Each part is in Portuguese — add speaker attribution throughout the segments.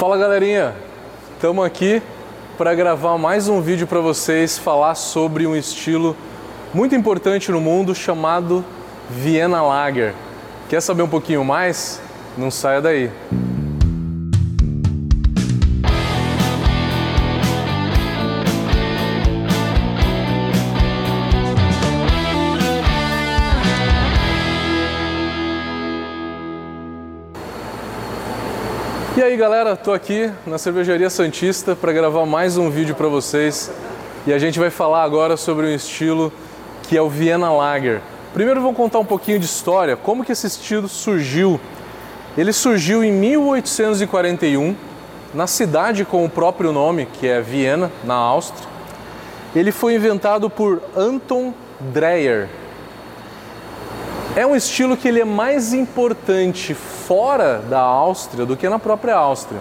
Speaker 1: Fala galerinha, estamos aqui para gravar mais um vídeo para vocês falar sobre um estilo muito importante no mundo chamado Vienna Lager. Quer saber um pouquinho mais? Não saia daí. E aí galera, tô aqui na Cervejaria Santista para gravar mais um vídeo para vocês e a gente vai falar agora sobre um estilo que é o Vienna Lager. Primeiro vou contar um pouquinho de história, como que esse estilo surgiu. Ele surgiu em 1841 na cidade com o próprio nome, que é Viena, na Áustria. Ele foi inventado por Anton Dreyer, é um estilo que ele é mais importante fora da Áustria do que na própria Áustria.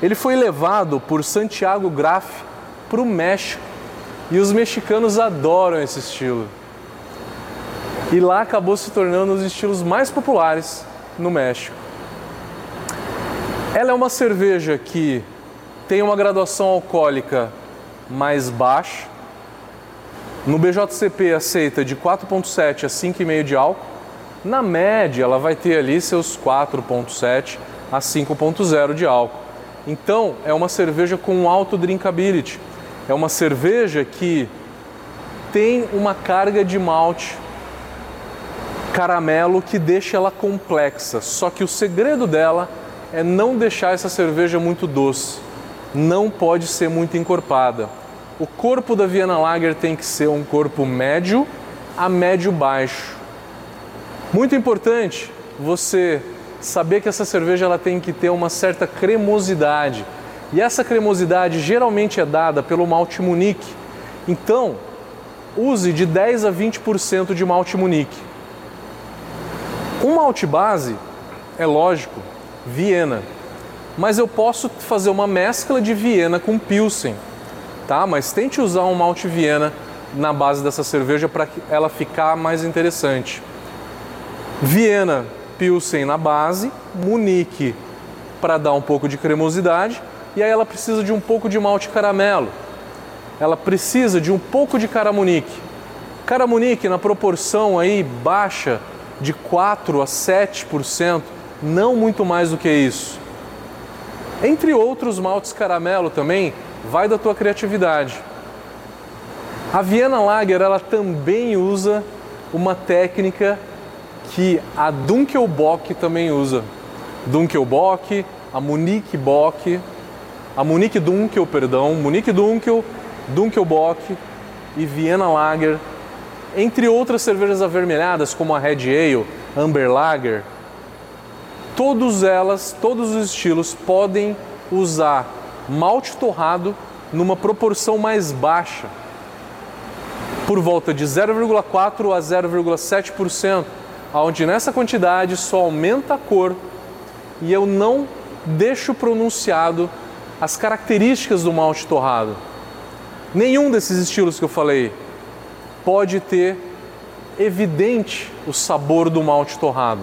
Speaker 1: Ele foi levado por Santiago Graf para o México e os mexicanos adoram esse estilo. E lá acabou se tornando um dos estilos mais populares no México. Ela é uma cerveja que tem uma graduação alcoólica mais baixa. No BJCP aceita de 4,7 a 5,5 de álcool na média, ela vai ter ali seus 4,7 a 5,0 de álcool. Então, é uma cerveja com alto drinkability. É uma cerveja que tem uma carga de malte caramelo que deixa ela complexa. Só que o segredo dela é não deixar essa cerveja muito doce. Não pode ser muito encorpada. O corpo da Vienna Lager tem que ser um corpo médio a médio baixo. Muito importante você saber que essa cerveja ela tem que ter uma certa cremosidade. E essa cremosidade geralmente é dada pelo malte Munique. Então, use de 10 a 20% de malte Munique. Um malte base é lógico, Viena. Mas eu posso fazer uma mescla de Viena com Pilsen, tá? Mas tente usar um malte Viena na base dessa cerveja para ela ficar mais interessante. Viena Pilsen na base, Munique para dar um pouco de cremosidade e aí ela precisa de um pouco de malte caramelo. Ela precisa de um pouco de caramunique. Caramunique na proporção aí baixa de 4 a 7%, não muito mais do que isso. Entre outros maltes caramelo também, vai da tua criatividade. A Viena Lager ela também usa uma técnica que a Dunkelbock também usa. Dunkelbock, a Munique Bock, a Munique Dunkel, perdão, Munique Dunkel, Dunkelbock e Vienna Lager, entre outras cervejas avermelhadas como a Red Ale, Amber Lager. Todas elas, todos os estilos podem usar malte torrado numa proporção mais baixa, por volta de 0,4 a 0,7% onde nessa quantidade só aumenta a cor e eu não deixo pronunciado as características do malte torrado. Nenhum desses estilos que eu falei pode ter evidente o sabor do malte torrado.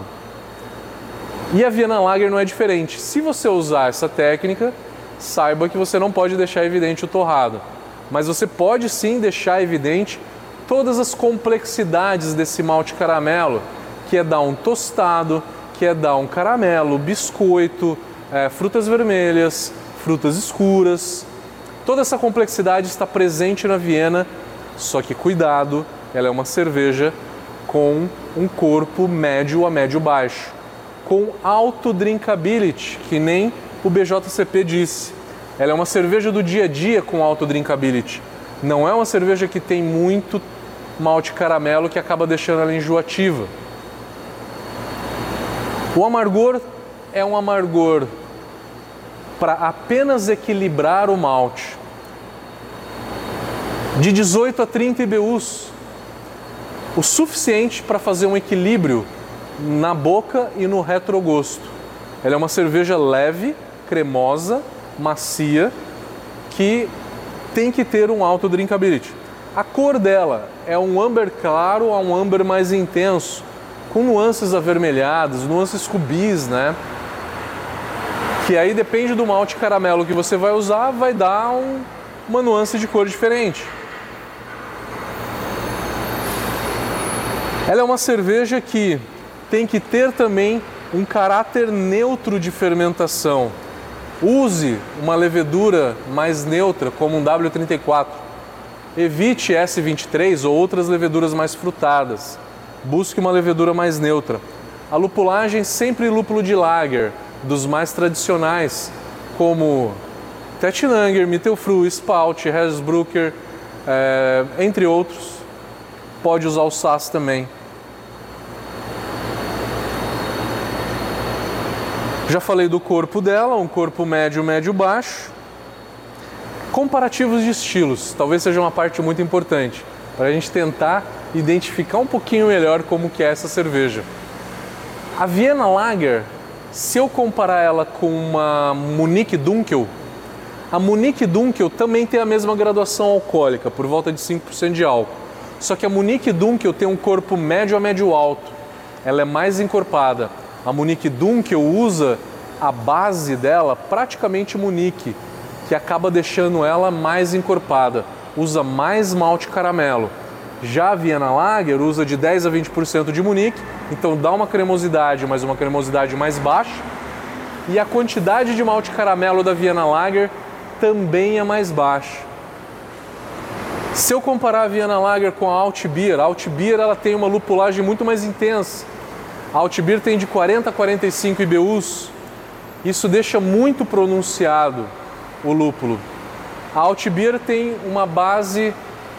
Speaker 1: E a Vienna Lager não é diferente. Se você usar essa técnica, saiba que você não pode deixar evidente o torrado, mas você pode sim deixar evidente todas as complexidades desse malte caramelo que é dar um tostado, que é dar um caramelo, biscoito, é, frutas vermelhas, frutas escuras. Toda essa complexidade está presente na Viena, só que cuidado, ela é uma cerveja com um corpo médio a médio baixo, com alto drinkability, que nem o BJCP disse. Ela é uma cerveja do dia a dia com alto drinkability. Não é uma cerveja que tem muito malte caramelo que acaba deixando ela enjoativa. O amargor é um amargor para apenas equilibrar o malte. De 18 a 30 IBUs, o suficiente para fazer um equilíbrio na boca e no retrogosto. Ela é uma cerveja leve, cremosa, macia, que tem que ter um alto drinkability. A cor dela é um amber claro a um amber mais intenso, com nuances avermelhadas, nuances rubis, né? que aí depende do malte caramelo que você vai usar, vai dar um, uma nuance de cor diferente. Ela é uma cerveja que tem que ter também um caráter neutro de fermentação. Use uma levedura mais neutra, como um W34. Evite S23 ou outras leveduras mais frutadas. Busque uma levedura mais neutra. A lupulagem sempre lúpulo de lager, dos mais tradicionais, como Tettnanger, Mittelfru, Spalt, Hersbrucker, é, entre outros. Pode usar o SAS também. Já falei do corpo dela, um corpo médio, médio, baixo. Comparativos de estilos, talvez seja uma parte muito importante para a gente tentar identificar um pouquinho melhor como que é essa cerveja. A Vienna Lager, se eu comparar ela com uma Munich Dunkel, a Munich Dunkel também tem a mesma graduação alcoólica, por volta de 5% de álcool. Só que a Munich Dunkel tem um corpo médio a médio alto. Ela é mais encorpada. A Munique Dunkel usa a base dela praticamente Munique, que acaba deixando ela mais encorpada. Usa mais malte caramelo. Já a Viena Lager usa de 10 a 20% de Munique, então dá uma cremosidade, mas uma cremosidade mais baixa. E a quantidade de malte caramelo da Viena Lager também é mais baixa. Se eu comparar a Viena Lager com a Altbier, a Altbier ela tem uma lupulagem muito mais intensa. A Altbier tem de 40 a 45 IBUs. Isso deixa muito pronunciado o lúpulo. A Altbier tem uma base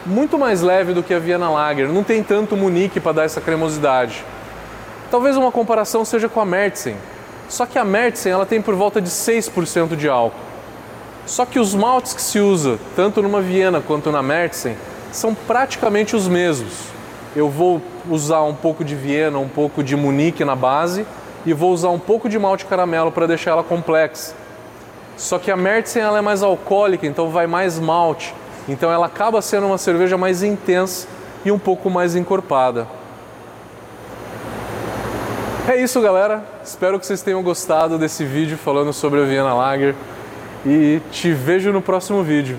Speaker 1: muito mais leve do que a Viena Lager, não tem tanto Munique para dar essa cremosidade. Talvez uma comparação seja com a Märzen. Só que a Märzen ela tem por volta de 6% de álcool. Só que os maltes que se usa, tanto numa Viena quanto na Märzen, são praticamente os mesmos eu vou usar um pouco de Viena, um pouco de Munique na base e vou usar um pouco de malte caramelo para deixar ela complexa. Só que a Märzen ela é mais alcoólica, então vai mais malte. Então ela acaba sendo uma cerveja mais intensa e um pouco mais encorpada. É isso, galera. Espero que vocês tenham gostado desse vídeo falando sobre a Viena Lager e te vejo no próximo vídeo.